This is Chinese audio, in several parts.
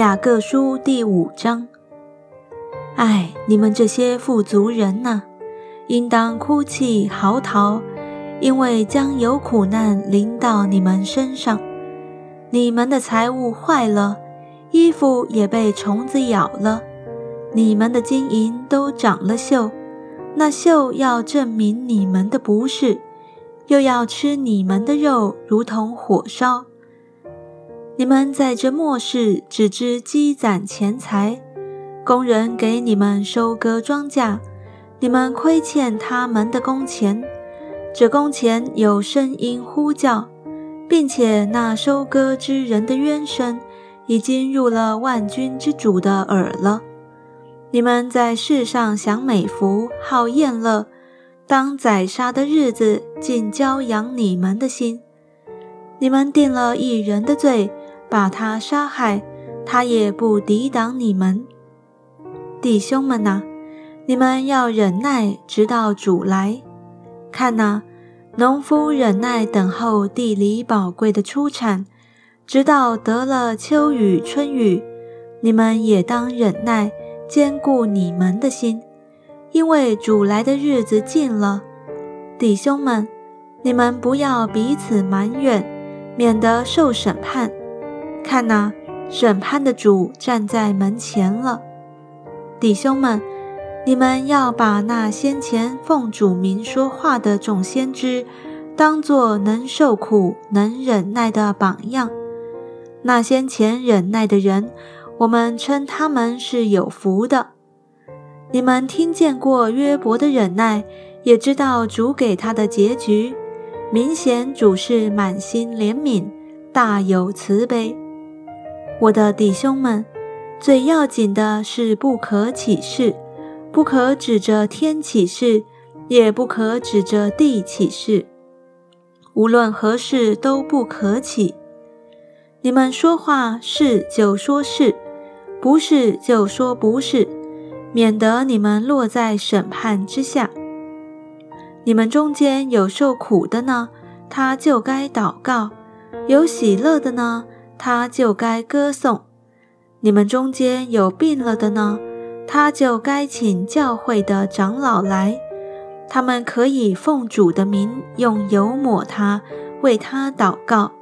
雅各书第五章。唉，你们这些富足人呐，应当哭泣嚎啕，因为将有苦难临到你们身上。你们的财物坏了，衣服也被虫子咬了，你们的金银都长了锈，那锈要证明你们的不是，又要吃你们的肉，如同火烧。你们在这末世只知积攒钱财，工人给你们收割庄稼，你们亏欠他们的工钱。这工钱有声音呼叫，并且那收割之人的冤声已经入了万军之主的耳了。你们在世上享美福，好宴乐，当宰杀的日子，尽教养你们的心。你们定了一人的罪。把他杀害，他也不抵挡你们，弟兄们呐，你们要忍耐，直到主来。看呐，农夫忍耐等候地里宝贵的出产，直到得了秋雨春雨。你们也当忍耐，坚固你们的心，因为主来的日子近了。弟兄们，你们不要彼此埋怨，免得受审判。看呐，审判的主站在门前了，弟兄们，你们要把那先前奉主名说话的众先知，当作能受苦、能忍耐的榜样。那先前忍耐的人，我们称他们是有福的。你们听见过约伯的忍耐，也知道主给他的结局。明显主是满心怜悯，大有慈悲。我的弟兄们，最要紧的是不可起誓，不可指着天起誓，也不可指着地起誓，无论何事都不可起。你们说话是就说是，不是就说不是，免得你们落在审判之下。你们中间有受苦的呢，他就该祷告；有喜乐的呢。他就该歌颂，你们中间有病了的呢，他就该请教会的长老来，他们可以奉主的名用油抹他，为他祷告，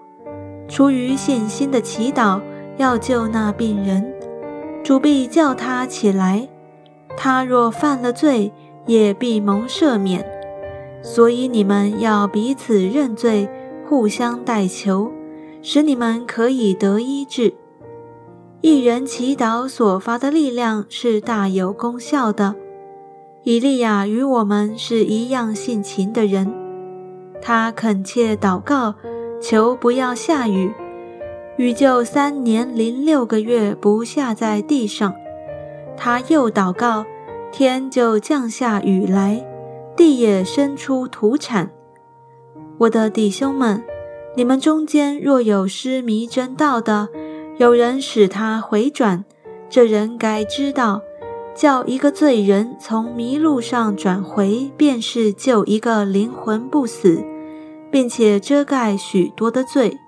出于信心的祈祷要救那病人，主必叫他起来。他若犯了罪，也必蒙赦免。所以你们要彼此认罪，互相代求。使你们可以得医治。一人祈祷所发的力量是大有功效的。以利亚与我们是一样性情的人，他恳切祷告，求不要下雨，雨就三年零六个月不下在地上。他又祷告，天就降下雨来，地也生出土产。我的弟兄们。你们中间若有失迷真道的，有人使他回转，这人该知道，叫一个罪人从迷路上转回，便是救一个灵魂不死，并且遮盖许多的罪。